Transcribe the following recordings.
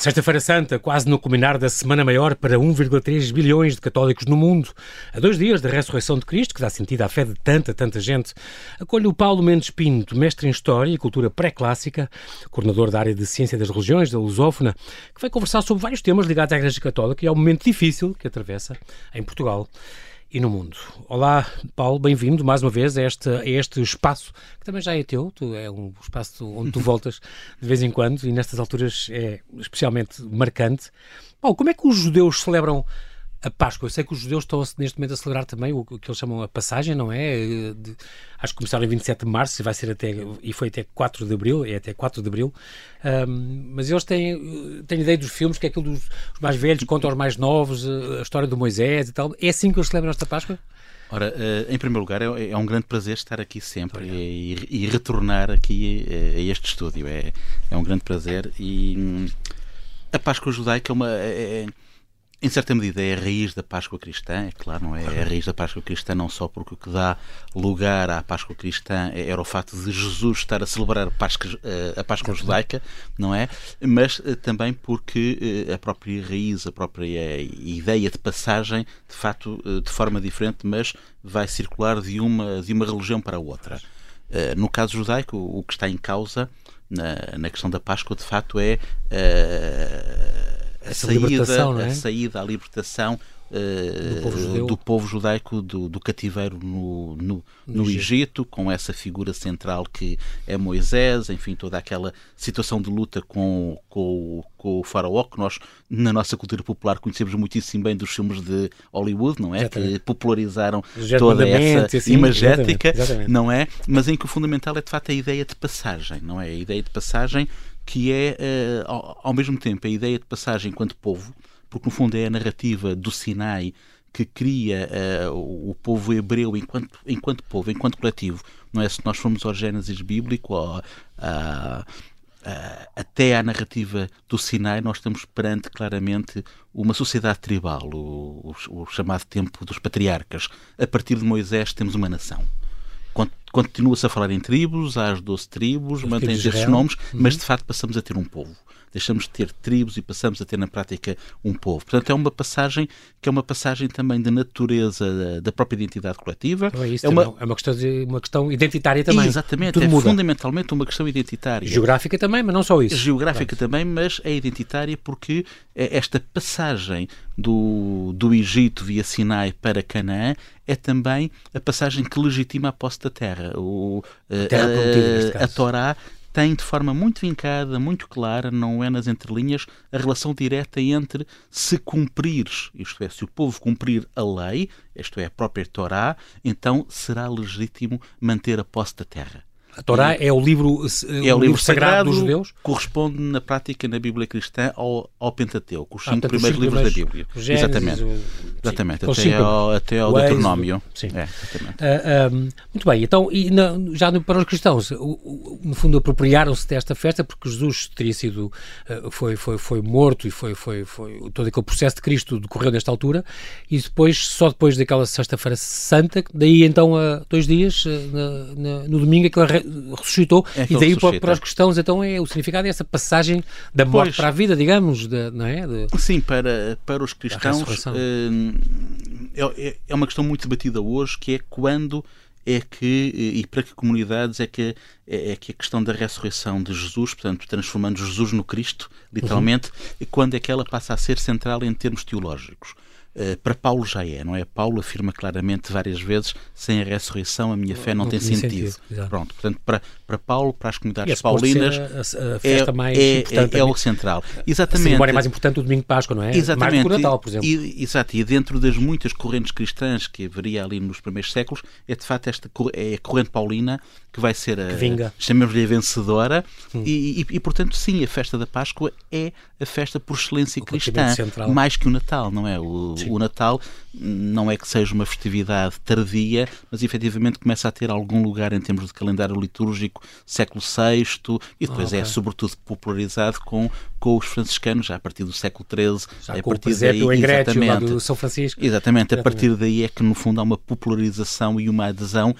Sexta-feira Santa, quase no culminar da Semana Maior para 1,3 bilhões de católicos no mundo. A dois dias da ressurreição de Cristo, que dá sentido à fé de tanta, tanta gente, acolho o Paulo Mendes Pinto, mestre em História e Cultura Pré-Clássica, coordenador da área de Ciência das Religiões, da Lusófona, que vai conversar sobre vários temas ligados à Igreja Católica e ao momento difícil que atravessa em Portugal e no mundo. Olá, Paulo, bem-vindo mais uma vez a este, a este espaço que também já é teu, tu, é um espaço onde tu voltas de vez em quando e nestas alturas é especialmente marcante. Paulo, como é que os judeus celebram a Páscoa. Eu sei que os judeus estão neste momento a celebrar também o, que eles chamam a passagem, não é? De, acho que começaram em 27 de março e vai ser até e foi até 4 de abril, é até 4 de abril. Um, mas eles têm, têm ideia dos filmes, que é aquilo dos mais velhos contam aos mais novos, a história do Moisés e tal. É assim que eles celebram esta Páscoa? Ora, em primeiro lugar, é, é um grande prazer estar aqui sempre e, e, retornar aqui a, este estúdio. É, é um grande prazer e hum, a Páscoa judaica é uma. É, em certa medida é a raiz da Páscoa cristã, é claro, não é? É a raiz da Páscoa cristã não só porque o que dá lugar à Páscoa cristã era o facto de Jesus estar a celebrar a Páscoa, eh, a Páscoa judaica, não é? Mas eh, também porque eh, a própria raiz, a própria ideia de passagem, de facto, de forma diferente, mas vai circular de uma, de uma religião para outra. No caso judaico, o que está em causa na, na questão da Páscoa, de facto, é a saída, é? a saída, a libertação uh, do, povo do, povo judaico do, do cativeiro no, no, no, no Egito. Egito, com essa figura central que é Moisés, enfim, toda aquela situação de luta com, com, com o faraó, que nós, na nossa cultura popular, conhecemos muitíssimo bem dos filmes de Hollywood, não é? Exatamente. Que popularizaram toda essa assim, imagética, exatamente, exatamente. não é? Mas em que o fundamental é, de facto, a ideia de passagem, não é? A ideia de passagem que é, uh, ao, mesmo tempo, a ideia de passagem enquanto povo, porque no fundo é a narrativa do Sinai que cria uh, o, povo hebreu enquanto, enquanto povo, enquanto coletivo. Não é se nós formos ao Gênesis bíblico, ou, uh, até à narrativa do Sinai, nós estamos perante claramente uma sociedade tribal, o, o, o chamado tempo dos patriarcas. A partir de Moisés temos uma nação continua-se a falar em tribos, há as 12 tribos, mantém-se esses nomes, uhum. mas de facto passamos a ter um povo. Deixamos de ter tribos e passamos a ter na prática um povo. Portanto, é uma passagem que é uma passagem também de natureza da própria identidade coletiva. Então é, isso, é, uma... é uma, questão de, uma questão identitária também. Exatamente, Tudo é muda. fundamentalmente uma questão identitária. Geográfica também, mas não só isso. Geográfica também, mas é identitária porque esta passagem do, do Egito via Sinai para Canaã é também a passagem que legitima a posse da terra. O, a, a, a Torá tem de forma muito vincada, muito clara, não é nas entrelinhas, a relação direta entre se cumprires, isto é, se o povo cumprir a lei, isto é, a própria Torá, então será legítimo manter a posse da terra. A Torá é o livro, é o, livro, sagrado, dos judeus? Corresponde na prática na Bíblia cristã ao, ao Pentateuco, os ah, cinco primeiros livros da Bíblia. Gênesis, exatamente. O, exatamente, sim, até, ao, até ao Deuteronômio. Sim. É, uh, um, muito bem, então, e na, já para os cristãos, no fundo apropriaram-se desta festa porque Jesus teria sido, foi, foi, foi morto e foi, foi, foi todo aquele processo de Cristo decorreu nesta altura e depois, só depois daquela sexta-feira santa, daí então a dois dias, na, na, no domingo, aquela ressuscitou é e daí para, para, os cristãos então é o significado é essa passagem da morte pois, para a vida, digamos, de, não é? De, sim, para, para os cristãos hum, é, é, é uma questão muito debatida hoje que é quando é que, e para que comunidades é que, é, é que a questão da ressurreição de Jesus, portanto, transformando Jesus no Cristo, literalmente, uhum. quando é que ela passa a ser central em termos teológicos. Eh, para Paulo já é, não é? Paulo afirma claramente várias vezes: sem a ressurreição a minha fé não, não tem sentido. sentido Pronto, portanto, para, para Paulo, para as comunidades e paulinas, a, a festa é, mais é, importante. É, é o central. Exatamente. Embora é mais importante o domingo de Páscoa, não é? Exatamente. Mais do que o Natal, por exemplo. E, exato, e dentro das muitas correntes cristãs que haveria ali nos primeiros séculos, é de facto esta é a corrente paulina que vai ser a, chamemos-lhe a vencedora, hum. e, e, e, portanto, sim, a festa da Páscoa é a festa por excelência o cristã, mais que o Natal, não é? O, o, Natal não é que seja uma festividade tardia, mas efetivamente começa a ter algum lugar em termos de calendário litúrgico, século VI, e depois oh, okay. é sobretudo popularizado com, com os franciscanos, já a partir do século XIII. Já é a partir daí, o exatamente, do São Francisco. Exatamente, a partir daí é que no fundo há uma popularização e uma adesão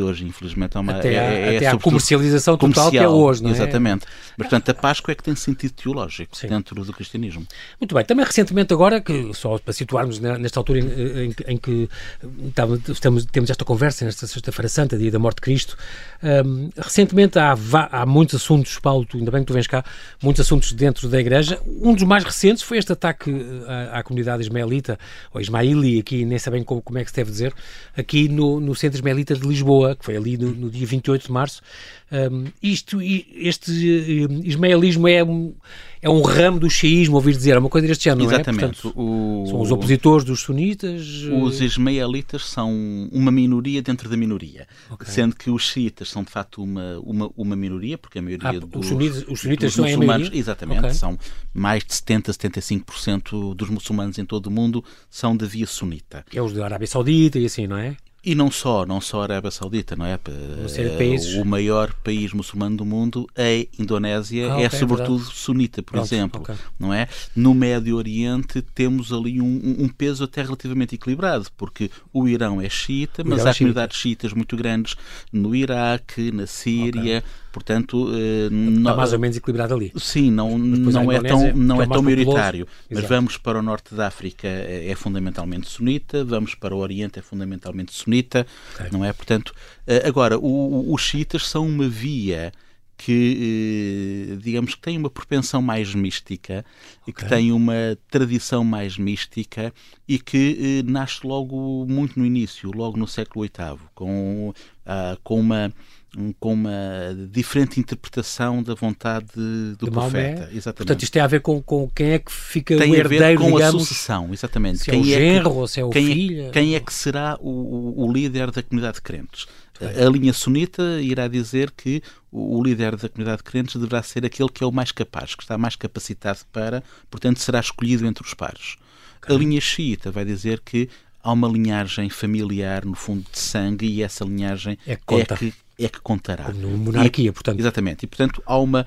hoje, infelizmente, é uma. Até, é, é, até a comercialização total que é hoje, não é? Exatamente. Mas, portanto, a Páscoa é que tem sentido teológico Sim. dentro do cristianismo. Muito bem. Também recentemente, agora, que só para situarmos nesta altura em, em, em que estamos, temos esta conversa, nesta Sexta-feira Santa, dia da morte de Cristo, um, recentemente há, há muitos assuntos, Paulo, tu, ainda bem que tu vens cá, muitos assuntos dentro da Igreja. Um dos mais recentes foi este ataque à, à comunidade ismaelita, ou ismaili, aqui nem sabem como, como é que se deve dizer, aqui no, no Centro Ismaelita de Lisboa, que foi ali no, no dia 28 de março. Um, isto, este uh, ismaelismo é um, é um ramo do xiismo, ouvir dizer, é uma coisa deste género, Exatamente. não é? Portanto, o... São os opositores dos sunitas? Os ismaelitas são uma minoria dentro da minoria, okay. sendo que os xiitas são de facto uma, uma, uma minoria, porque a maioria ah, dos, os sunitas, os sunitas dos muçulmanos, exatamente, okay. são mais de 70, 75% dos muçulmanos em todo o mundo são da via sunita. É os da Arábia Saudita e assim, não é? E não só, não só a Arábia Saudita, não é? é o maior país muçulmano do mundo, a Indonésia, ah, é okay, sobretudo verdade. sunita, por Pronto, exemplo, okay. não é? No Médio Oriente temos ali um, um, peso até relativamente equilibrado, porque o Irão é xiita, mas há é comunidades xiitas muito grandes no Iraque, na Síria, okay. Portanto, eh, está mais ou menos equilibrado ali. Sim, não, não é tão, não é, é tão maioritário. Mas Exato. vamos para o norte da África, é, é, fundamentalmente sunita, vamos para o Oriente, é fundamentalmente sunita, okay. não é? Portanto, eh, agora, o, os xiitas são uma via que, eh, digamos, que tem uma propensão mais mística okay. e que tem uma tradição mais mística e que nasce logo muito no início, logo no século VIII, com, uh, com uma com uma diferente interpretação da vontade do de profeta. Maomé. Exatamente. Portanto, isto tem a ver com, com quem é que fica tem o herdeiro, a ver com digamos, a sucessão, exatamente. Se quem é o genro é que, ou se é o quem filho. É, quem é que será o, o, líder da comunidade de crentes? A, linha sunita irá dizer que o, líder da comunidade de crentes deverá ser aquele que é o mais capaz, que está mais capacitado para, portanto, será escolhido entre os pares. Okay. A linha xiita vai dizer que há uma linhagem familiar, no fundo, de sangue, e essa linhagem é é que, é que contará. Como monarquia, e, portanto. Exatamente. E, portanto, há uma,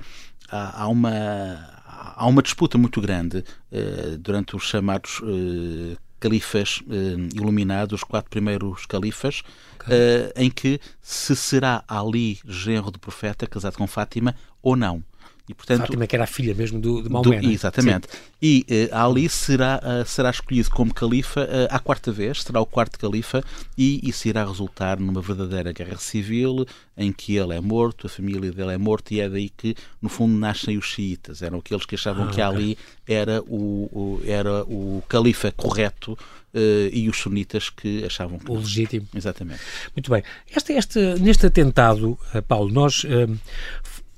há uma, há uma disputa muito grande uh, durante os chamados uh, califas uh, iluminados, os quatro primeiros califas, okay. em que se será Ali genro do profeta casado com Fátima ou não. E, portanto, Fátima, que era a filha mesmo do, de Maomé. Do, exatamente. Sim. E uh, Ali será, uh, será escolhido como califa uh, à quarta vez, será o quarto califa, e isso irá resultar numa verdadeira guerra civil em que ele é morto, a família dele é morta, e é daí que, no fundo, nascem os xiitas. Eram aqueles que achavam ah, que okay. Ali era o, o, era o califa correto Uh, e os sunitas que achavam que. O legítimo. Exatamente. Muito bem. Este, este, neste atentado, Paulo, nós uh,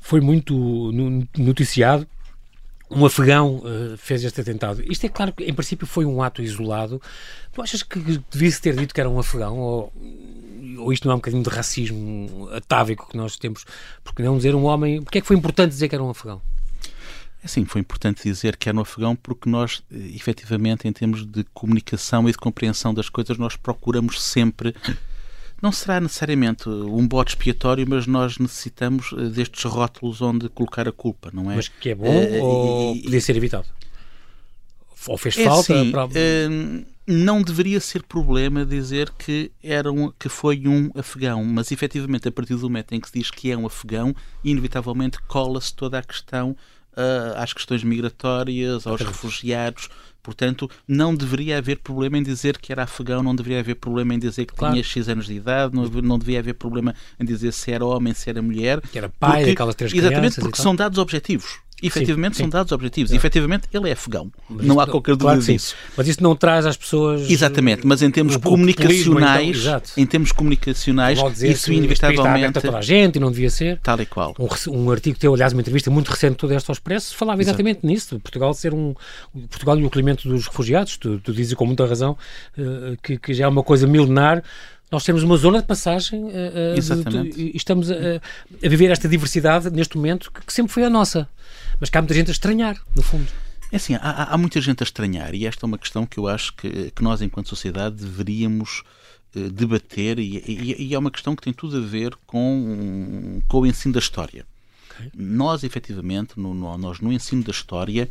foi muito noticiado. Um afegão uh, fez este atentado. Isto é claro que, em princípio, foi um ato isolado. Tu achas que devia-se ter dito que era um afegão? Ou, ou isto não é um bocadinho de racismo atávico que nós temos? Porque não dizer um homem. Porque é que foi importante dizer que era um afegão? É sim, foi importante dizer que era um afegão porque nós, eh, efetivamente, em termos de comunicação e de compreensão das coisas, nós procuramos sempre não será necessariamente um bote expiatório, mas nós necessitamos eh, destes rótulos onde colocar a culpa, não é? Mas que é bom uh, ou e, podia ser evitado? Ou fez é falta? Assim, para... uh, não deveria ser problema dizer que, era um, que foi um afegão, mas efetivamente a partir do momento em que se diz que é um afegão, inevitavelmente cola-se toda a questão uh, às questões migratórias, aos refugiados, Portanto, não deveria haver problema em dizer que era afegão, não deveria haver problema em dizer que claro. tinha X anos de idade, não, não devia haver problema em dizer se era homem, se era mulher. Que era pai porque, daquelas três Exatamente, porque são dados objetivos efetivamente sim, sim. são dados objetivos. É. Efetivamente, ele é afegão. Mas não há qualquer dúvida claro disso. Mas isso não traz às pessoas. Exatamente, mas em termos comunicacionais, então, em termos comunicacionais, isso inevitavelmente. toda a gente e não devia ser. Tal e qual. Um, um artigo teu, aliás, uma entrevista muito recente do Expresso Expresso, falava exatamente Exato. nisso. Portugal ser um. Portugal e o acolhimento dos refugiados, tu, tu dizes com muita razão, uh, que, que já é uma coisa milenar nós temos uma zona de passagem uh, uh, e estamos a, a, viver esta diversidade neste momento que, que, sempre foi a nossa. Mas que há muita gente a estranhar, no fundo. É assim, há, há muita gente a estranhar e esta é uma questão que eu acho que, que nós, enquanto sociedade, deveríamos uh, debater e, e, e, é uma questão que tem tudo a ver com, com o ensino da história. Okay. Nós, efetivamente, no, no, nós no ensino da história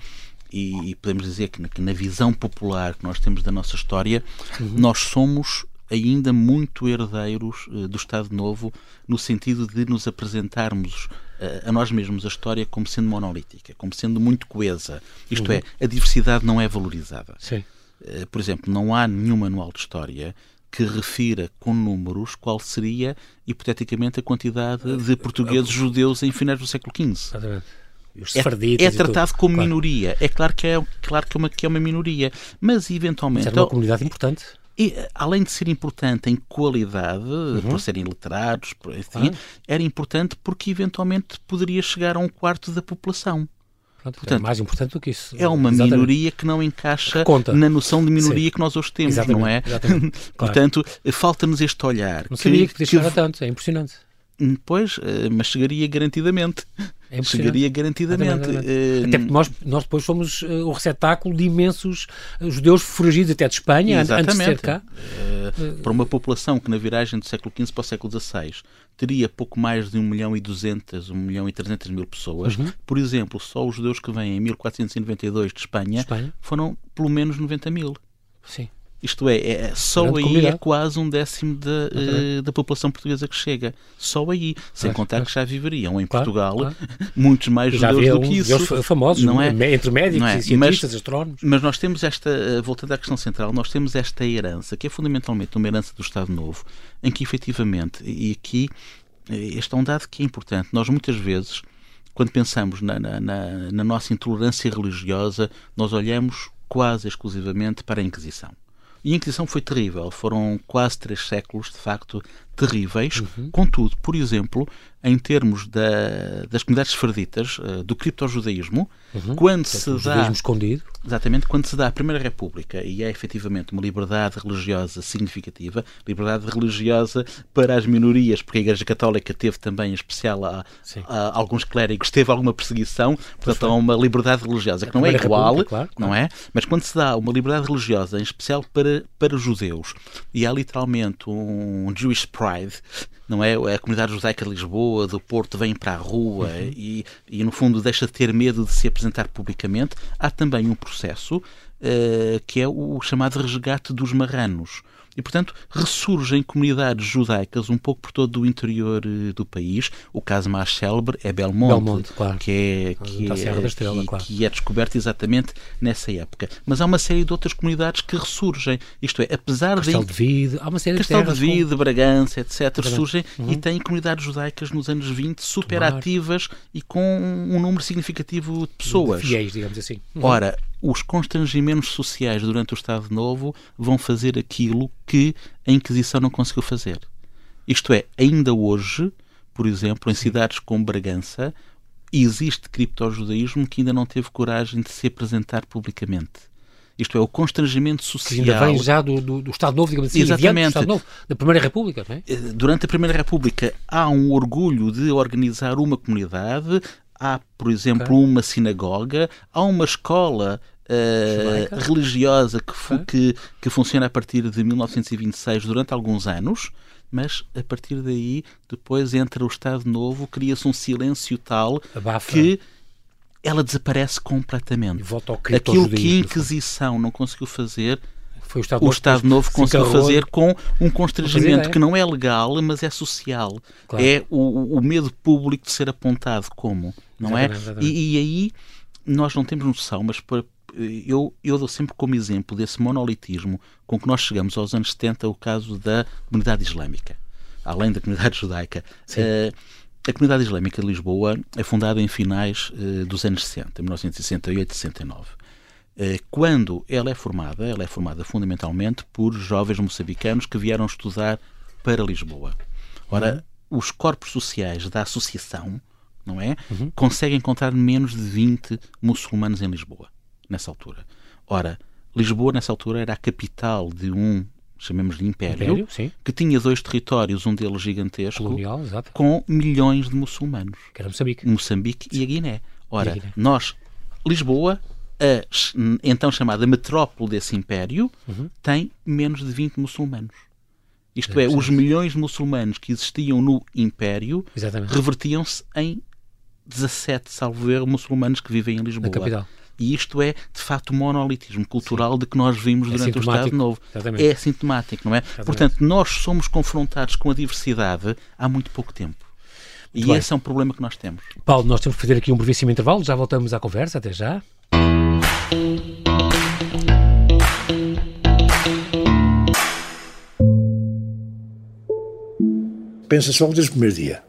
e, e podemos dizer que na, que na, visão popular que nós temos da nossa história, uhum. nós somos ainda muito herdeiros uh, do Estado Novo, no sentido de nos apresentarmos uh, a nós mesmos a história como sendo monolítica, como sendo muito coesa. Isto uhum. é, a diversidade não é valorizada. Sim. Uh, por exemplo, não há nenhum manual de história que refira com números qual seria, hipoteticamente, a quantidade de portugueses judeus em finais do século XV. É, é, tratado como claro. minoria. É claro que é, claro que é, uma, que é uma minoria, mas eventualmente. Mas é uma comunidade importante. E, além de ser importante em qualidade, uhum. por serem letrados, por, assim, ah. era importante porque eventualmente poderia chegar a um quarto da população. Pronto, é Portanto, é mais importante do que isso. É uma Exatamente. minoria que não encaixa que na noção de minoria Sim. que nós hoje temos, Exatamente. não é? Claro. Portanto, falta-nos este olhar. Não sabia que, que podia chegar tanto, é impressionante. Hum, pois, eh, mas chegaria garantidamente. É chegaria garantidamente. Uh, até porque nós, nós depois fomos uh, o receptáculo de imensos uh, judeus foragidos até de Espanha, antes de ser cá. para uma população que na viragem do século XV para o século XVI teria pouco mais de 1 milhão e 200, 1 milhão e 300 mil pessoas. Uhum. Por exemplo, só os judeus que vêm em 1492 de Espanha, Espanha, foram pelo menos 90 mil. Sim. Isto é, é só Grande aí é comunidade. é quase um décimo da, uh, da população portuguesa que chega. Só aí. Sem contar que já viveriam em claro, Portugal claro. muitos mais já judeus do que isso. famosos, não é? entre médicos é? e cientistas, mas, astrónomos. Mas nós temos esta, eh, voltando à questão central, nós temos esta herança, que é fundamentalmente uma herança do Estado Novo, em que efetivamente, e aqui eh, este é um dado que é importante, nós muitas vezes, quando pensamos na, na, na nossa intolerância religiosa, nós olhamos quase exclusivamente para a Inquisição. E a Inquisição foi terrível. Foram quase três séculos, de facto, terríveis. Uhum. Contudo, por exemplo, em termos da, das comunidades sefarditas, uh, do criptojudaísmo, uhum. quando se dá. escondido. Exatamente, quando se dá a Primeira República e é efetivamente uma liberdade religiosa significativa, liberdade religiosa para as minorias, porque a Igreja Católica teve também, em especial, a, a alguns clérigos, teve alguma perseguição, portanto, há uma liberdade religiosa que não é igual, claro, não claro. é? Mas quando se dá uma liberdade religiosa, em especial para, para judeus, e há literalmente um Jewish Pride, não é? A comunidade judaica de Lisboa, do Porto, vem para a rua uhum. e, e, no fundo, deixa de ter medo de se apresentar publicamente. Há também um processo uh, que é o chamado resgate dos marranos. E, portanto, ressurgem comunidades judaicas um pouco por todo o interior uh, do país. O caso mais célebre é Belmonte, Belmonte claro. que, é, que, é, Estrela, que, claro. que é descoberto exatamente nessa época. Mas há uma série de outras comunidades que ressurgem. Isto é, apesar Castelo de... de Vide, há uma série Castelo de, de Vide, com... Bragança, etc., ressurgem uhum. e têm comunidades judaicas nos anos 20 super Tomar. ativas e com um número significativo de pessoas. De fiéis, digamos assim. Uhum. Ora, os constrangimentos sociais durante o Estado Novo vão fazer aquilo que a Inquisição não conseguiu fazer. Isto é, ainda hoje, por exemplo, em cidades como Bragança, existe criptojudaísmo que ainda não teve coragem de se apresentar publicamente. Isto é, o constrangimento social. Que ainda vem já do, do, do Estado Novo, digamos assim, Exatamente. do Estado Novo, da Primeira República, não é? Eh, durante a Primeira República há um orgulho de organizar uma comunidade, há, por exemplo, okay. uma sinagoga, há uma escola uh, religiosa que, okay. que, que funciona a partir de 1926 durante alguns anos, mas a partir daí, depois entra o Estado Novo, cria-se um silêncio tal Abafa. que ela desaparece completamente. Aquilo que a Inquisição não conseguiu fazer, o Estado, o Estado Novo conseguiu fazer com um constrangimento que não é legal, mas é social. Claro. É o, o, medo público de ser apontado como, não é? E, e, aí nós não temos noção, mas para, eu, eu dou sempre como exemplo desse monolitismo com que nós chegamos aos anos 70 o caso da comunidade islâmica, além da comunidade judaica. Uh, a comunidade islâmica de Lisboa é fundada em finais uh, dos anos 60, 1968 e 69. Eh, quando ela é formada, ela é formada fundamentalmente por jovens moçambicanos que vieram estudar para Lisboa. Ora, uhum. os corpos sociais da associação, não é? Uhum. Conseguem encontrar menos de 20 muçulmanos em Lisboa, nessa altura. Ora, Lisboa, nessa altura, era a capital de um, chamemos-lhe Império, Império que tinha dois territórios, um deles gigantesco, Colonial, com milhões de muçulmanos. Que era Moçambique. Moçambique e a Guiné. Ora, a Guiné. nós, Lisboa, a então chamada metrópole desse império uhum. tem menos de 20 muçulmanos. Isto é, é os milhões de muçulmanos que existiam no império revertiam-se em 17, salvo erro, muçulmanos que vivem em Lisboa. Na capital. E isto é, de facto, o monolitismo cultural Sim. de que nós vimos é durante o Estado Novo. Exatamente. É sintomático, não é? Exatamente. Portanto, nós somos confrontados com a diversidade há muito pouco tempo. Muito e bem. esse é um problema que nós temos. Paulo, nós temos que fazer aqui um brevíssimo intervalo, já voltamos à conversa, até já. Pensa-se logo desde o primeiro dia.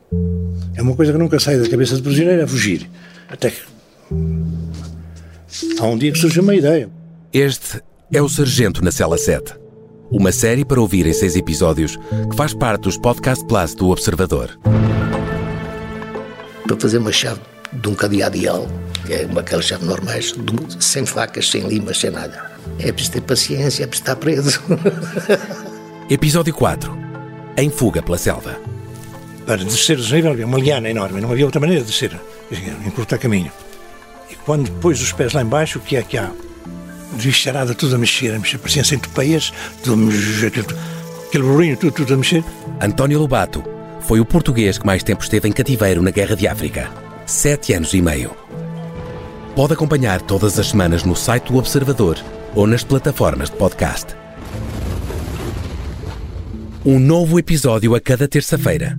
É uma coisa que nunca sai da cabeça do prisioneiro, é fugir. Até que. Há um dia que surge uma ideia. Este é o Sargento na Cela 7. Uma série para ouvir em seis episódios que faz parte dos Podcast Plus do Observador. Para fazer uma chave de um cadeado ideal, que é uma aquelas chaves normais, sem facas, sem limas, sem nada. É preciso ter paciência, é preciso estar preso. Episódio 4. Em fuga pela selva para descer o desnível havia uma liana enorme, não havia outra maneira de descer, encurtar caminho. E quando pôs os pés lá embaixo, o que é que há? Desvistarada, tudo a mexer, a mexer, pareciam centopeias, tudo a mexer, aquele burrinho, tudo, tudo a mexer. António Lobato foi o português que mais tempo esteve em cativeiro na Guerra de África. Sete anos e meio. Pode acompanhar todas as semanas no site do Observador ou nas plataformas de podcast. Um novo episódio a cada terça-feira.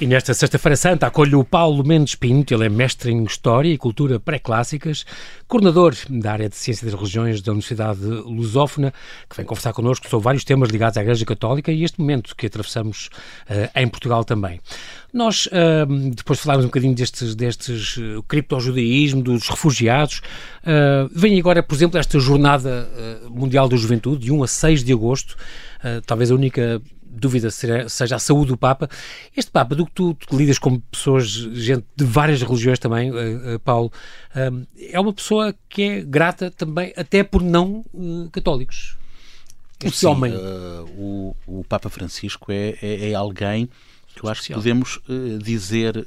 E nesta Sexta-feira Santa acolho o Paulo Mendes Pinto, ele é mestre em História e Cultura Pré-Clássicas, coordenador da área de Ciência das Religiões da Universidade Lusófona, que vem conversar connosco sobre vários temas ligados à Igreja Católica e este momento que atravessamos uh, em Portugal também. Nós, uh, depois de falarmos um bocadinho destes, destes uh, criptojudaísmo, dos refugiados, uh, vem agora, por exemplo, esta Jornada Mundial da Juventude, de 1 a 6 de agosto, talvez a única dúvida seja a saúde do Papa. Este Papa, do que tu, tu lidas com pessoas, gente de várias religiões também, uh, uh, Paulo, uh, é uma pessoa que é grata também até por não católicos. Este Sim, homem. o, o Papa Francisco é, é, é alguém que eu acho que podemos dizer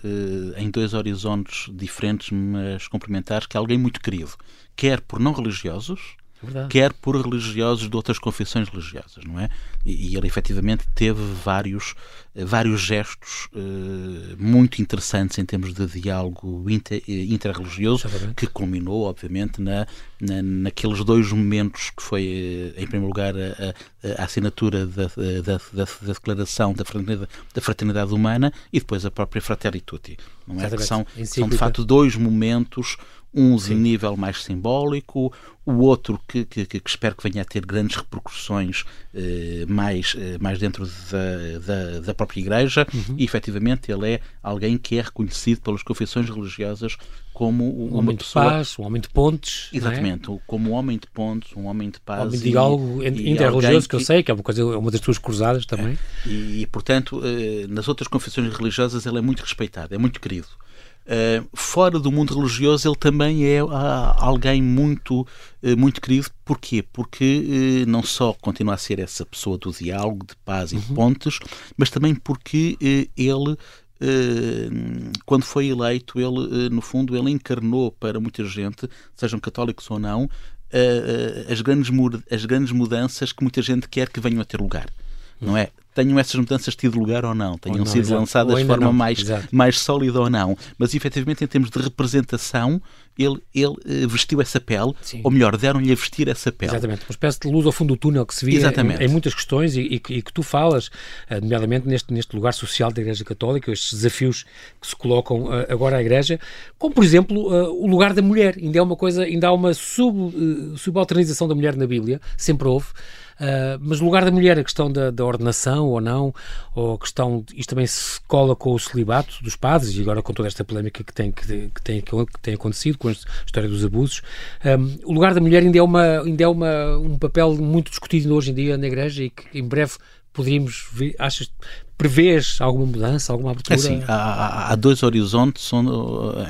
em dois horizontes diferentes, mas complementares, que é alguém muito querido, quer por não religiosos, Verdade. quer por religiosos de outras confissões religiosas, não é? E, e ele efetivamente teve vários, eh, vários gestos uh, muito interessantes em termos de diálogo inter, eh, interreligioso, que culminou, obviamente, na, na, naqueles dois momentos que foi, em primeiro lugar, a, a, a assinatura da, da, da, da, Declaração da fraternidade, da fraternidade Humana e depois a própria Fratelli Tutti, não é? Que são, são, de facto, dois momentos um Sim. nível mais simbólico, o outro que, que, que, espero que venha a ter grandes repercussões eh, mais, eh, mais dentro da, da, da própria Igreja, uhum. e efetivamente ele é alguém que é reconhecido pelas confissões religiosas como um homem pessoa... de paz, um homem de pontes. É? Exatamente, é? como um homem de pontes, um homem de paz. Um homem de diálogo interreligioso, que... que eu sei, que é uma, coisa, é uma das tuas cruzadas também. É. E, e, portanto, eh, nas outras confissões religiosas ele é muito respeitado, é muito querido. Uh, fora do mundo religioso, ele também é uh, alguém muito, uh, muito querido. Porquê? Porque não só continua a ser essa pessoa do diálogo, de paz e de uhum. pontes, mas também porque ele quando foi eleito, ele, no fundo, ele encarnou para muita gente, sejam católicos ou não, as, grandes, as grandes mudanças que muita gente quer que venham a ter lugar. Não é? Tenham essas mudanças tido lugar ou não, tenham ou não, sido exato. lançadas de forma mais, mais sólida ou não. Mas efetivamente, em termos de representação, ele, ele uh, vestiu essa pele, Sim. ou melhor, deram-lhe a vestir essa pele. Exatamente, uma espécie de luz ao fundo do túnel que se via em, em, muitas questões e, e, que, e, que tu falas, uh, nomeadamente neste, neste lugar social da Igreja Católica, estes desafios que se colocam uh, agora à Igreja, como por exemplo o lugar da mulher, ainda é uma coisa, ainda há uma sub, subalternização da mulher na Bíblia, sempre houve. Uh, mas o lugar da mulher, a questão da, da, ordenação ou não, ou a questão, isto também se cola com o celibato dos padres, e agora com toda esta polémica que tem, que, que tem, que tem acontecido com a história dos abusos, um, o lugar da mulher ainda é, uma, ainda é uma, um papel muito discutido hoje em dia na Igreja e que em breve poderíamos ver, achas, prevês alguma mudança, alguma abertura? Assim, há, há, dois horizontes onde,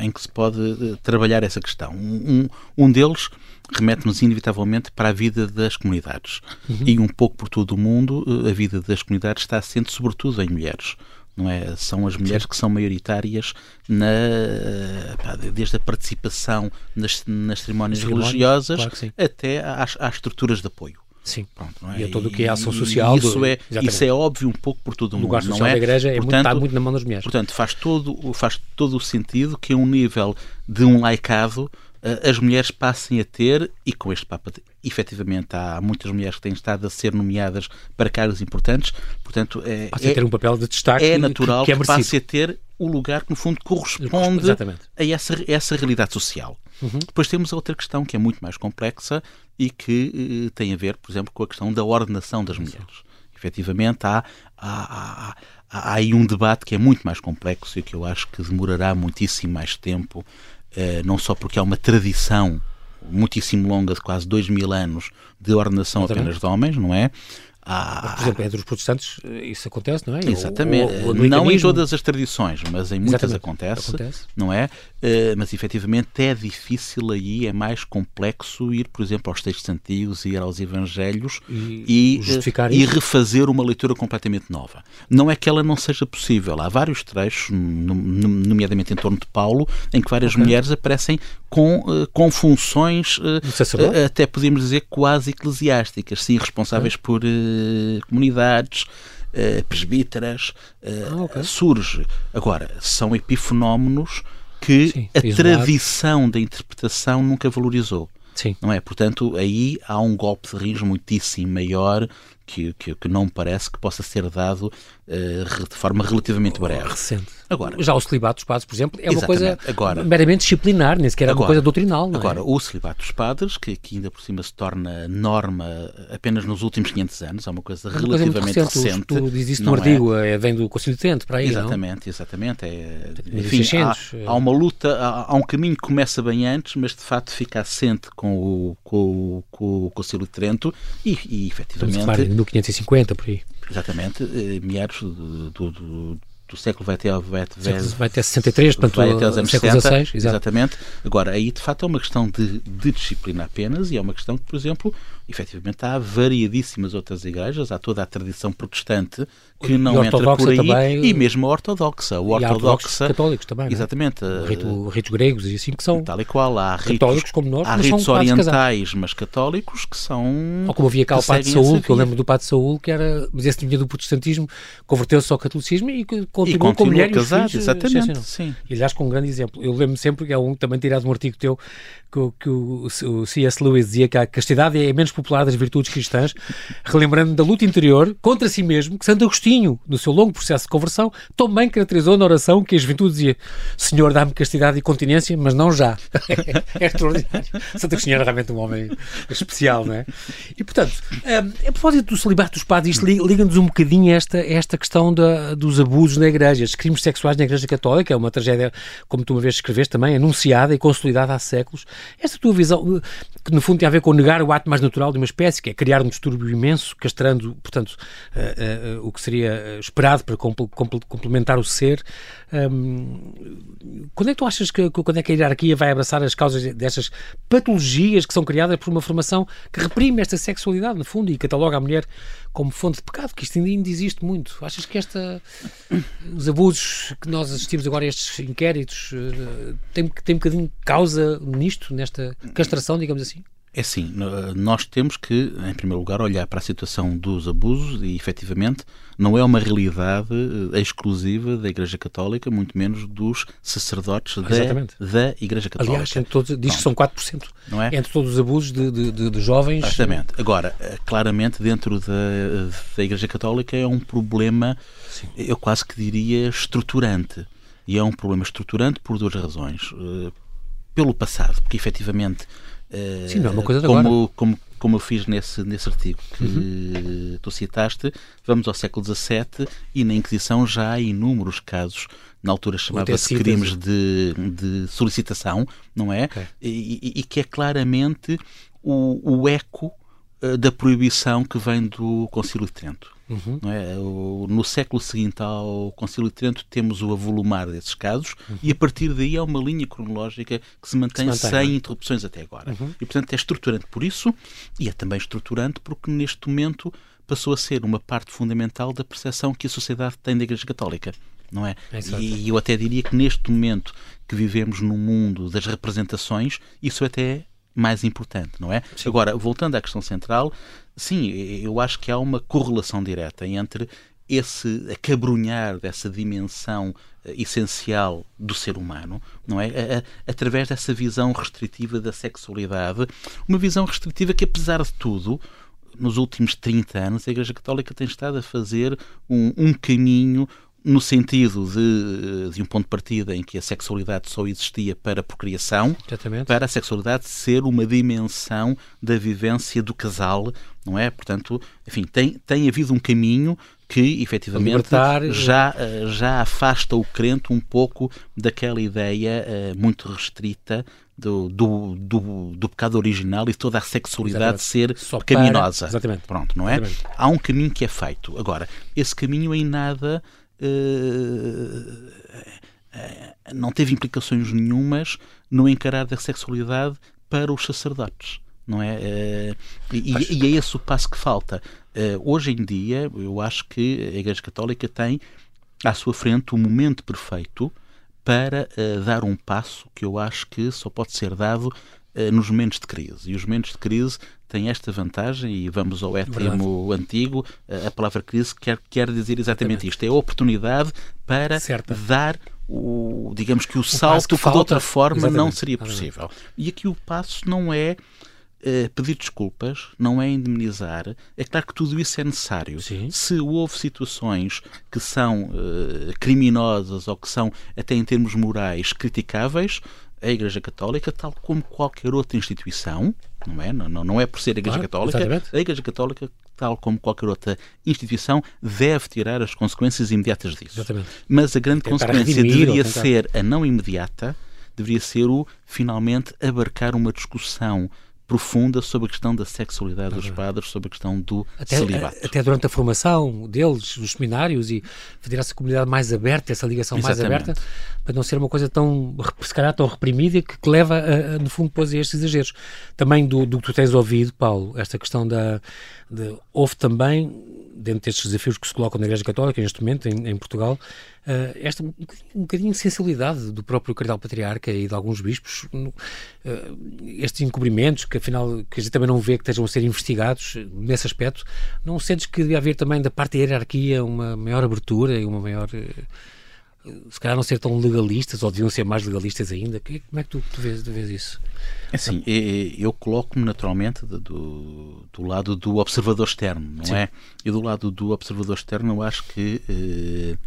em que se pode eh, trabalhar essa questão. Um, um deles remete-nos inevitavelmente para a vida das comunidades. Uhum. E um pouco por todo o mundo, eh, a vida das comunidades está assente sobretudo em mulheres. Não é? São as mulheres Sim. que são maioritárias na, pá, desde a participação nas, nas cerimónias religiosas claro até às, às estruturas de apoio. Sim. Pronto, não é? E é todo o que é ação social. Isso, do... é, isso é óbvio um pouco por todo o mundo. O lugar social é? da igreja é portanto, muito, está muito na mão das mulheres. Portanto, faz todo, faz todo o sentido que a um nível de um laicado eh, as mulheres passem a ter, e com este Papa efetivamente há muitas mulheres que têm estado a ser nomeadas para cargos importantes, portanto é, é, a ter um papel de destaque é natural que, que, é que passe a ter o lugar que no fundo corresponde a essa, essa realidade social. Uhum. Depois temos a outra questão que é muito mais complexa e que eh, tem a ver, por exemplo, com a questão da ordenação das mulheres. Uhum. Efetivamente há, há, há, há aí um debate que é muito mais complexo e que eu acho que demorará muitíssimo mais tempo, eh, não só porque há uma tradição muitíssimo longa de quase dois mil anos de ordenação apenas de homens, não é? Há... Por exemplo, entre os protestantes eh, isso acontece, não é? Exatamente. O, o não em todas as tradições, mas em muitas acontece, acontece, não é? Uh, mas efetivamente é difícil aí, é mais complexo ir, por exemplo, aos textos antigos, ir aos evangelhos e, e, uh, e refazer uma leitura completamente nova. Não é que ela não seja possível. Há vários trechos, nomeadamente em torno de Paulo, em que várias okay. mulheres aparecem com, uh, com funções, até podemos dizer, quase eclesiásticas, sim, responsáveis okay. por comunidades, uh, presbíteras, uh, ah, okay. surge. Agora, são epifenómenos que Sim, a tradição da interpretação nunca valorizou. Sim. Não é? Portanto, aí há um golpe de rins muitíssimo maior que, que, que não parece que possa ser dado uh, de forma relativamente breve. Recente. Agora, Já o celibato dos padres, por exemplo, é uma coisa agora, meramente disciplinar, nem sequer é uma coisa doutrinal. É? agora, é? o celibato dos padres, que, que, ainda por cima se torna norma apenas nos últimos 500 anos, é uma coisa é uma relativamente coisa recente. Tu diz isso no artigo, é? é, vem do Concílio de Trento, para aí, Exatamente, não? exatamente. É, enfim, há, é. há, uma luta, há, há, um caminho que começa bem antes, mas de facto fica assente com o, com, com o Concílio de Trento e, e efetivamente... Estamos a falar 1550, por aí. Exatamente, eh, meados do, do, do do século vai até, vai, vai, vai até 63, portanto, vai até os anos século 60, XVI, exatamente. Agora, aí de facto é uma questão de, de, disciplina apenas e é uma questão que, por exemplo, efetivamente há variadíssimas outras igrejas, há toda a tradição protestante que não entra por aí também, e mesmo a ortodoxa. O ortodoxa, católicos também. É? Exatamente. Rito, ritos gregos e assim que são. Tal e qual. Há católicos ritos, como nós, há ritos orientais, mas católicos que são. Ou como havia cá o Padre Saúl, que eu lembro do Padre Saúl, que era, mas esse tinha do protestantismo, converteu-se ao catolicismo e continuou com mulher casado, filhos, exatamente. Sim. E aliás, com um grande exemplo. Eu lembro sempre que é um também tirado um artigo teu que, que o, o C.S. Lewis dizia que a castidade é menos popular das virtudes cristãs, relembrando da luta interior contra si mesmo, que Santo Agostinho, no seu longo processo de conversão, também caracterizou na oração que a juventude dizia: Senhor, dá-me castidade e continência, mas não já. é extraordinário. Santo Agostinho era realmente um homem especial, não é? E portanto, um, a propósito do celibato dos padres, isto liga-nos um bocadinho a esta, esta questão da, dos abusos na igreja, os crimes sexuais na igreja católica, é uma tragédia, como tu uma vez escreveste também, anunciada e consolidada há séculos. Esta tua visão, que no fundo tem a ver com negar o ato mais natural de uma espécie, que é criar um distúrbio imenso, castrando, portanto, uh, uh, o que seria esperado para compl compl complementar o ser. Um, quando é que tu achas que, quando é que a hierarquia vai abraçar as causas destas patologias que são criadas por uma formação que reprime esta sexualidade, no fundo, e cataloga a mulher como fonte de pecado, que isto ainda existe muito. Achas que esta, os abusos que nós assistimos agora estes inquéritos uh, tem, tem um bocadinho causa nisto, nesta castração, digamos assim? É assim, nós temos que, em primeiro lugar, olhar para a situação dos abusos e, efetivamente, não é uma realidade eh, exclusiva da Igreja Católica, muito menos dos sacerdotes da, da, Igreja Católica. Aliás, entre todos, diz que são 4%. Não é? Entre todos os abusos de, de, de jovens. Exatamente. Agora, eh, claramente, dentro da, da Igreja Católica é um problema, Sim. eu quase que diria, estruturante. E é um problema estruturante por duas razões. Eh, pelo passado, porque efetivamente Sim, não é uma coisa de como, agora. Como, como eu fiz nesse, nesse artigo que uhum. tu citaste, vamos ao século XVII e na Inquisição já há inúmeros casos na altura chamava-se crimes de, de solicitação, não é? Okay. E, e, que é claramente o, o eco uh, da proibição que vem do Concílio de Trento. Uhum. É? No século seguinte ao Concílio de Trento temos o avolumar desses casos uhum. e a partir daí há uma linha cronológica que se mantém, se mantém sem é? interrupções até agora. Uhum. E portanto é estruturante por isso e é também estruturante porque neste momento passou a ser uma parte fundamental da percepção que a sociedade tem da Igreja Católica. Não é? é e eu até diria que neste momento que vivemos no mundo das representações, isso até mais importante, não é? Sim. Agora, voltando à questão central, sim, eu acho que há uma correlação direta entre esse acabrunhar dessa dimensão uh, essencial do ser humano, não é? A, a, através dessa visão restritiva da sexualidade, uma visão restritiva que, apesar de tudo, nos últimos 30 anos, a Igreja Católica tem estado a fazer um, um caminho no sentido de, de, um ponto de partida em que a sexualidade só existia para a procriação, Exatamente. para a sexualidade ser uma dimensão da vivência do casal, não é? Portanto, enfim, tem, tem havido um caminho que efetivamente. Eh, já, eh, já afasta o crente um pouco daquela ideia uh, muito restrita do, do, do, do, pecado original e toda a sexualidade Exatamente. ser Só pecaminosa. Para... Exatamente. Pronto, não é? Exatamente. Há um caminho que é feito. Agora, esse caminho em nada não teve implicações nenhumas no encarar da sexualidade para os sacerdotes. Não é? Uh, e, e, é esse o passo que falta. hoje em dia, eu acho que a Igreja Católica tem à sua frente o momento perfeito para dar um passo que eu acho que só pode ser dado nos momentos de crise. E os momentos de crise têm esta vantagem, e vamos ao étimo antigo, uh, a palavra crise quer, quer dizer exatamente isto: é a oportunidade para dar o, digamos que o, o salto que, que de outra forma exatamente. não seria possível. E aqui o passo não é Uh, pedir desculpas, não é indemnizar. É claro que tudo isso é necessário. Sim. Se houve situações que são uh, criminosas ou que são, até em termos morais, criticáveis, a Igreja Católica, tal como qualquer outra instituição, não é? Não, não, não é por ser a Igreja claro, Católica, exatamente. a Igreja Católica, tal como qualquer outra instituição, deve tirar as consequências imediatas disso. Exatamente. Mas a grande tentar consequência deveria ser a não imediata, deveria ser o finalmente abarcar uma discussão profunda sobre a questão da sexualidade dos padres, sobre a questão do até, celibato. Até durante a formação deles, nos seminários, e fazer essa comunidade mais aberta, essa ligação Exatamente. mais aberta, para não ser uma coisa tão, se calhar, tão reprimida que, que leva, a, a, no fundo, depois a estes exageros. Também do, do que tu tens ouvido, Paulo, esta questão da... De, houve também dentro destes desafios que se colocam na Igreja Católica, neste momento, em, em Portugal, uh, esta um, bocadinho de sensibilidade do próprio Cardeal Patriarca e de alguns bispos, uh, estes encobrimentos que afinal que a gente também não vê que estejam a ser investigados nesse aspecto, não sentes que devia haver também da parte da hierarquia uma maior abertura e uma maior. Uh, se calhar não ser tão legalistas ou deviam ser mais legalistas ainda. Como é que tu, tu, vês, tu vês isso? É assim, eu coloco-me naturalmente do, do lado do observador externo, não Sim. é? E do lado do observador externo eu acho que eh,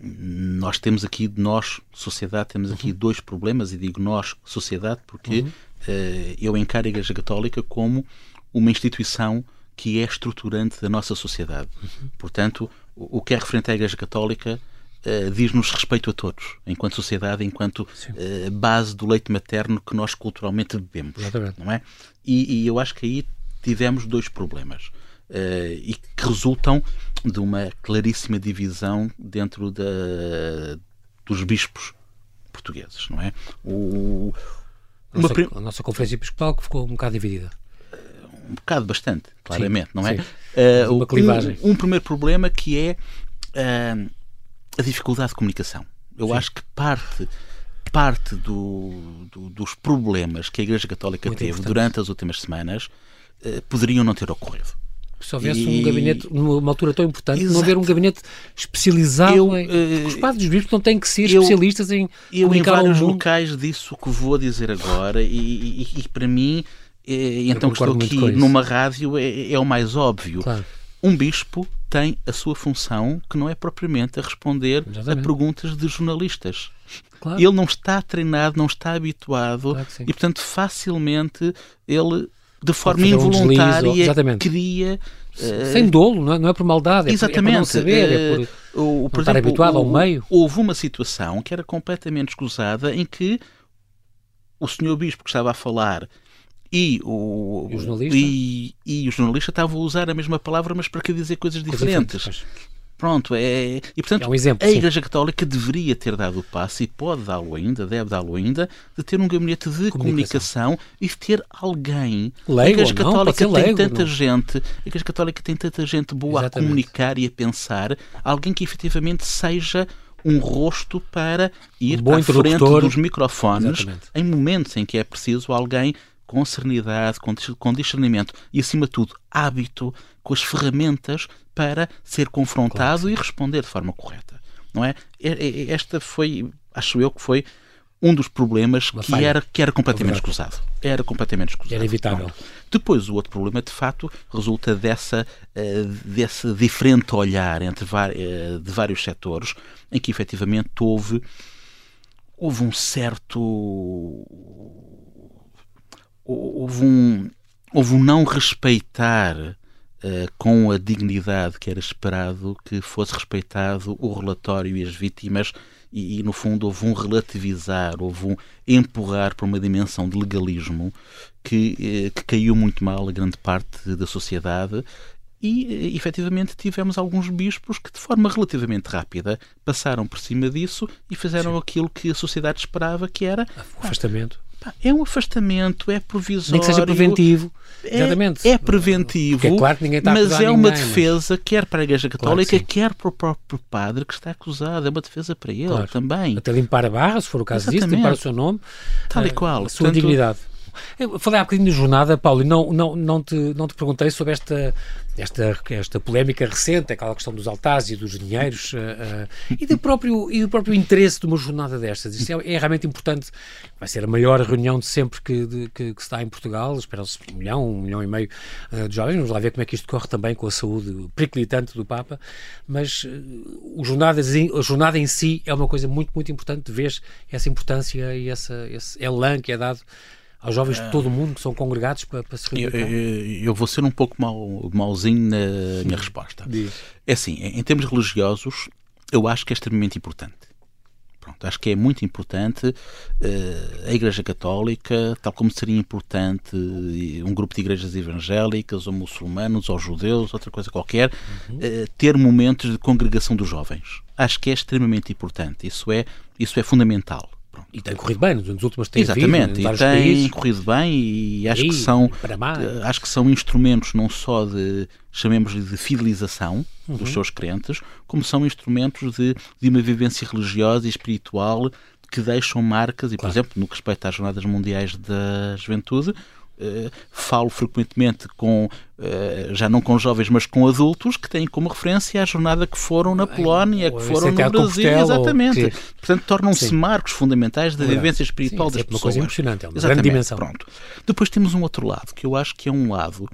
nós temos aqui, nós, sociedade, temos aqui uhum. dois problemas, e digo nós, sociedade, porque uhum. eh, eu encaro a Igreja Católica como uma instituição que é estruturante da nossa sociedade. Uhum. Portanto, o, o que é referente à Igreja Católica uh, diz-nos respeito a todos, enquanto sociedade, enquanto uh, base do leite materno que nós culturalmente bebemos. Exatamente. Não é? E, e, eu acho que aí tivemos dois problemas. Uh, e que resultam de uma claríssima divisão dentro da, dos bispos portugueses, não é? O, a, nossa, prim... a nossa conferência episcopal que ficou um bocado dividida. Um bocado bastante, claramente, sim, não é? Uh, uma clivagem. Um, um, primeiro problema que é a dificuldade de comunicação. Eu Sim. acho que parte parte do, do, dos problemas que a Igreja Católica Muito teve importante. durante as últimas semanas eh, poderiam não ter ocorrido. Se houvesse e... um gabinete, numa altura tão importante, Exato. não haver um gabinete especializado eu, em. Uh, os padres bispos não têm que ser eu, especialistas em. Eu, em vários locais, disse o que vou dizer agora, e, e, e para mim, é, então que estou aqui numa rádio, é, é, o mais óbvio. Claro um bispo tem a sua função que não é propriamente a responder Exatamente. a perguntas de jornalistas. Claro. Ele não está treinado, não está habituado claro e, portanto, facilmente ele, de forma involuntária, um cria. Sem uh, dolo, não é, não é por maldade, é exatamente, por, é por não saber, é por, uh, o, por estar exemplo, habituado ao meio. Houve uma situação que era completamente escusada em que o senhor bispo que estava a falar e o, e o jornalista? E, e, o jornalista estava a usar a mesma palavra, mas para que dizer coisas diferentes. Pronto, é. E portanto, é um exemplo, a Igreja sim. Católica deveria ter dado o passo, e pode dá-lo ainda, deve dá-lo ainda, de ter um gabinete de comunicação, comunicação e de ter alguém. Leigo, a Igreja Católica não, tem leigo, tanta não. gente, a Igreja Católica tem tanta gente boa Exatamente. a comunicar e a pensar, alguém que efetivamente seja um rosto para ir um à frente dos microfones Exatamente. em momentos em que é preciso alguém com serenidade, com discernimento e, acima de tudo, hábito, com as ferramentas para ser confrontado claro e responder de forma correta. Não é? Esta foi, acho eu que foi um dos problemas que era, que era completamente escusado. Era completamente escusado. Era evitável. Depois, o outro problema, de facto, resulta dessa, uh, desse diferente olhar entre uh, de vários setores, em que efetivamente houve, houve um certo. Houve um, houve um não respeitar Uh, com a dignidade que era esperado que fosse respeitado o relatório e as vítimas e, e, no fundo houve um relativizar, houve um empurrar para uma dimensão de legalismo que, eh, que caiu muito mal a grande parte da sociedade e eh, efetivamente tivemos alguns bispos que de forma relativamente rápida passaram por cima disso e fizeram Sim. aquilo que a sociedade esperava que era o afastamento é um afastamento, é provisório. Nem que seja preventivo. É, Exatamente. É preventivo, é claro que está mas é uma ninguém, defesa, mas... quer para a Igreja Católica, claro que quer para o próprio padre que está acusado. É uma defesa para ele claro. também. Até limpar a barra, se for o caso Exatamente. disso, limpar o seu nome. Tal e qual. A sua Portanto, dignidade. Eu falei há bocadinho de jornada, Paulo, e não, não, não, te, não te perguntei sobre esta, esta, esta polémica recente, aquela questão dos altares e dos dinheiros uh, uh, e, do próprio, e do próprio interesse de uma jornada destas. Isso é, é realmente importante. Vai ser a maior reunião de sempre que, de, que, que está em Portugal. Espera-se um milhão, um milhão e meio uh, de jovens. Vamos lá ver como é que isto corre também com a saúde periclitante do Papa. Mas o a jornada em si é uma coisa muito, muito importante. Vês essa importância e essa, esse elan que é dado aos jovens de todo o mundo que são congregados para, para se reunir? Eu, eu, vou ser um pouco mau, mauzinho na minha resposta. Diz. É assim, em termos religiosos, eu acho que é extremamente importante. Pronto, acho que é muito importante uh, a Igreja Católica, tal como seria importante um grupo de igrejas evangélicas, ou muçulmanos, ou judeus, outra coisa qualquer, uhum. uh, ter momentos de congregação dos jovens. Acho que é extremamente importante. Isso é, isso é fundamental. Pronto. E tem corrido bem, nos últimos tempos. Exatamente, visto, e tem países. corrido bem e acho que são eh, acho que são instrumentos não só de chamemos de fidelização uhum. dos seus crentes, como são instrumentos de, de uma vivência religiosa e espiritual que deixam marcas, e por exemplo, no que respeita às Jornadas Mundiais da Juventude, falo frequentemente com, uh, já não com jovens, mas com adultos que têm como referência a jornada que foram na Polónia, que foram no Brasil, exatamente. Ou... Portanto, tornam-se marcos fundamentais da vivência espiritual Sim, das é pessoas. uma coisa emocionante, é uma exatamente. grande dimensão. Pronto. Depois temos um outro lado, que eu acho que é um lado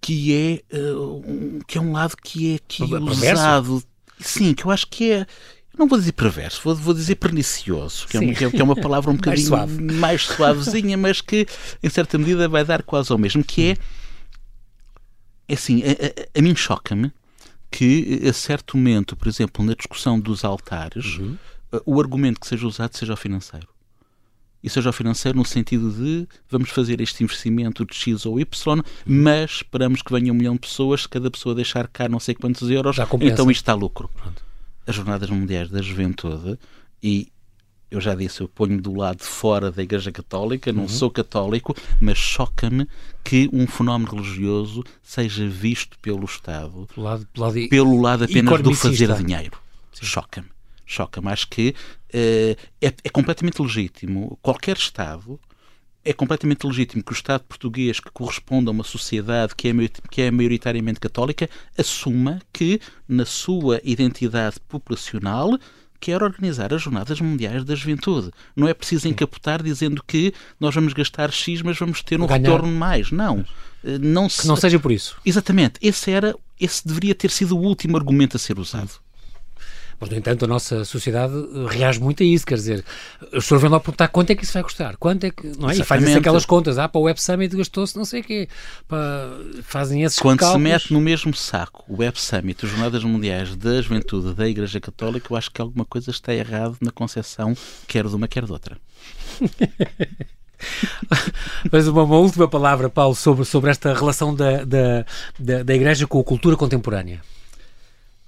que é, um, que é um lado que é que usado. Sim, que eu acho que é não vou dizer perverso, vou, vou dizer pernicioso, que é, uma, que é, uma palavra um bocadinho mais, suave. mais suavezinha, mas que em certa medida vai dar quase ao mesmo, que é, é assim, a, a, a mim choca-me que a certo momento, por exemplo, na discussão dos altares, uhum. o argumento que seja usado seja o financeiro. E seja o financeiro no sentido de vamos fazer este investimento de X ou Y, mas esperamos que venha um milhão de pessoas, se cada pessoa deixar cá não sei quantos euros, então isto está lucro. Pronto as Jornadas Mundiais da Juventude e eu já disse, eu ponho do lado fora da Igreja Católica, não uhum. sou católico, mas choca-me que um fenómeno religioso seja visto pelo Estado lado, lado, pelo lado apenas do fazer dinheiro. Choca-me. Choca-me. Acho que uh, é, é completamente legítimo qualquer Estado é completamente legítimo que o Estado português, que corresponde a uma sociedade que é, que é maioritariamente católica, assuma que, na sua identidade populacional, quer organizar as Jornadas Mundiais da Juventude. Não é preciso encapotar dizendo que nós vamos gastar X, mas vamos ter um Ganhar. retorno mais. Não. Eh, não se... Que não seja por isso. Exatamente. Esse, era, esse deveria ter sido o último argumento a ser usado. Mas, no entanto, a nossa sociedade eh, reage muito a isso, quer dizer, as pessoas vêm lá perguntar quanto é que isso vai custar, quanto é que, não é? E fazem aquelas contas, ah, para o Web Summit gastou-se não sei o quê, para, fazem esses Quando cálculos. se mete no mesmo saco o Web Summit, as Jornadas Mundiais da Juventude da Igreja Católica, eu acho que alguma coisa está errada na concepção, quer de uma, quer de outra. Mas uma, uma, última palavra, Paulo, sobre, sobre esta relação da, da, da, da Igreja com a cultura contemporânea.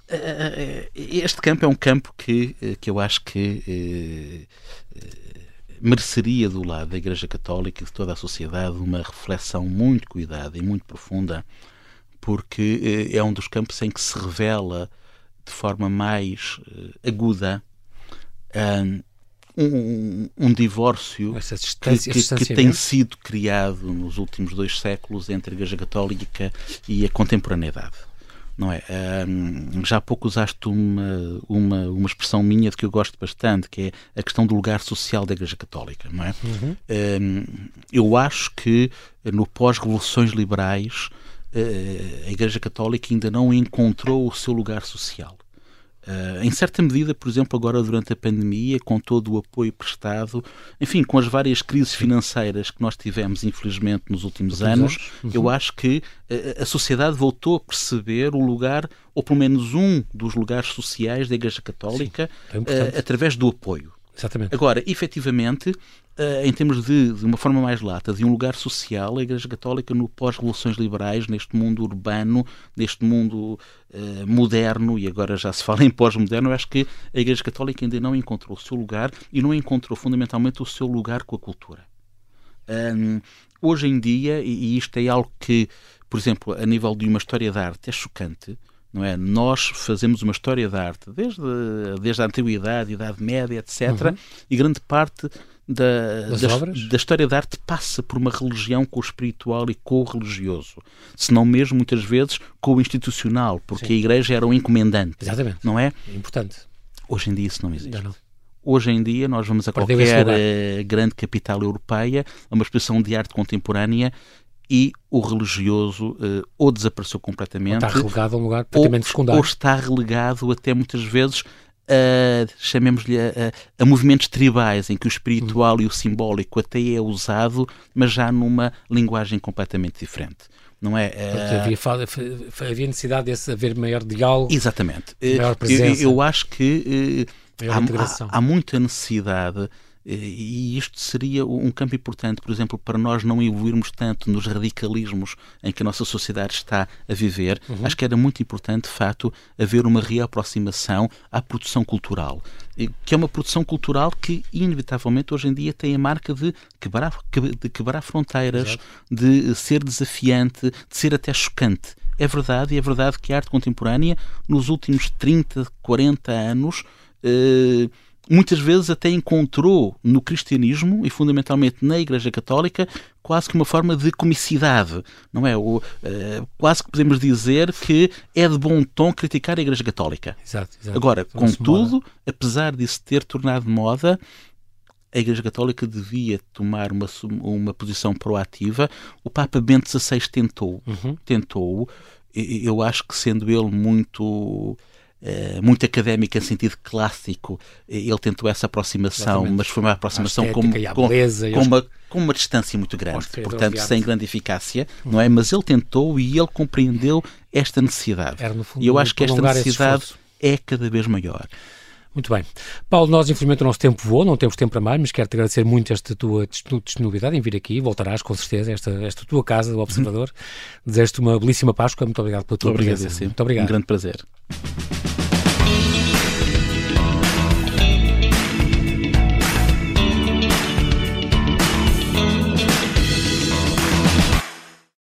Eh, eh, este campo é um campo que, eh, que eu acho que mereceria do lado da Igreja Católica e de toda a sociedade uma reflexão muito cuidada e muito profunda, porque é um dos campos em que se revela de forma mais aguda um, um divórcio que, que, que, tem sido criado nos últimos dois séculos entre a Igreja Católica e a contemporaneidade. Não é? Um, já há pouco usaste uma, uma, uma expressão minha de que eu gosto bastante, que é a questão do lugar social da Igreja Católica. Não é? Uhum. Um, eu acho que no pós-revoluções liberais eh, a Igreja Católica ainda não encontrou o seu lugar social. Uh, em certa medida, por exemplo, agora durante a pandemia, com todo o apoio prestado, enfim, com as várias crises financeiras que nós tivemos, infelizmente, nos últimos anos, uhum. eu acho que uh, a sociedade voltou a perceber o lugar, ou pelo menos um dos lugares sociais da Igreja Católica, Sim, é uh, através do apoio. Exatamente. Agora, efetivamente, uh, em termos de, de uma forma mais lata, de um lugar social, a Igreja Católica, no pós-revoluções liberais, neste mundo urbano, neste mundo uh, moderno, e agora já se fala em pós-moderno, acho que a Igreja Católica ainda não encontrou o seu lugar e não encontrou fundamentalmente o seu lugar com a cultura. Um, hoje em dia, e, isto é algo que, por exemplo, a nível de uma história de arte, é chocante não é? Nós fazemos uma história da arte desde, desde a Antiguidade, Idade Média, etc. Uhum. E grande parte da, da, da, história da arte passa por uma religião com o espiritual e com o religioso. Se não mesmo, muitas vezes, com o institucional, porque Sim. a igreja era um encomendante. Exatamente. Não é? é importante. Hoje em dia isso não existe. Não. Hoje em dia nós vamos a qualquer eh, grande capital europeia, a uma exposição de arte contemporânea e o religioso uh, ou desapareceu completamente. Ou está relegado a um lugar praticamente ou, secundário. Ou está relegado até muitas vezes a, chamemos-lhe a, a, movimentos tribais, em que o espiritual hum. e o simbólico até é usado, mas já numa linguagem completamente diferente. Não é? Portanto, havia, havia necessidade de haver maior diálogo. Exatamente. Maior presença. Eu, eu acho que há, há, há muita necessidade e isto seria um campo importante, por exemplo, para nós não evoluirmos tanto nos radicalismos em que a nossa sociedade está a viver. Uhum. Acho que era muito importante, de facto, haver uma reaproximação à produção cultural, que é uma produção cultural que, inevitavelmente, hoje em dia tem a marca de quebrar, de quebrar fronteiras, Exato. de ser desafiante, de ser até chocante. É verdade, e é verdade que a arte contemporânea, nos últimos 30, 40 anos, eh, muitas vezes até encontrou no cristianismo e fundamentalmente na Igreja Católica quase que uma forma de comicidade, não é? O, uh, quase que podemos dizer que é de bom tom criticar a Igreja Católica. Exato, exato. Agora, contudo, apesar disso ter tornado moda, a Igreja Católica devia tomar uma, uma posição proativa. O Papa Bento XVI tentou, uhum. tentou. Eu acho que sendo ele muito muito académica em sentido clássico, ele tentou essa aproximação, Exatamente. mas foi uma aproximação com, com, com, uma, com uma distância muito grande, portanto, sem grande eficácia, uhum. não é? Mas ele tentou e ele compreendeu esta necessidade. Fundo, e eu acho que esta necessidade é cada vez maior. Muito bem. Paulo, nós infelizmente o nosso tempo voou, não temos tempo para mais, mas quero-te agradecer muito esta tua disponibilidade em vir aqui, voltarás com certeza, esta, esta tua casa do Observador. Desejo-te uma belíssima Páscoa, muito obrigado pela tua presença. Muito obrigado. Um grande prazer.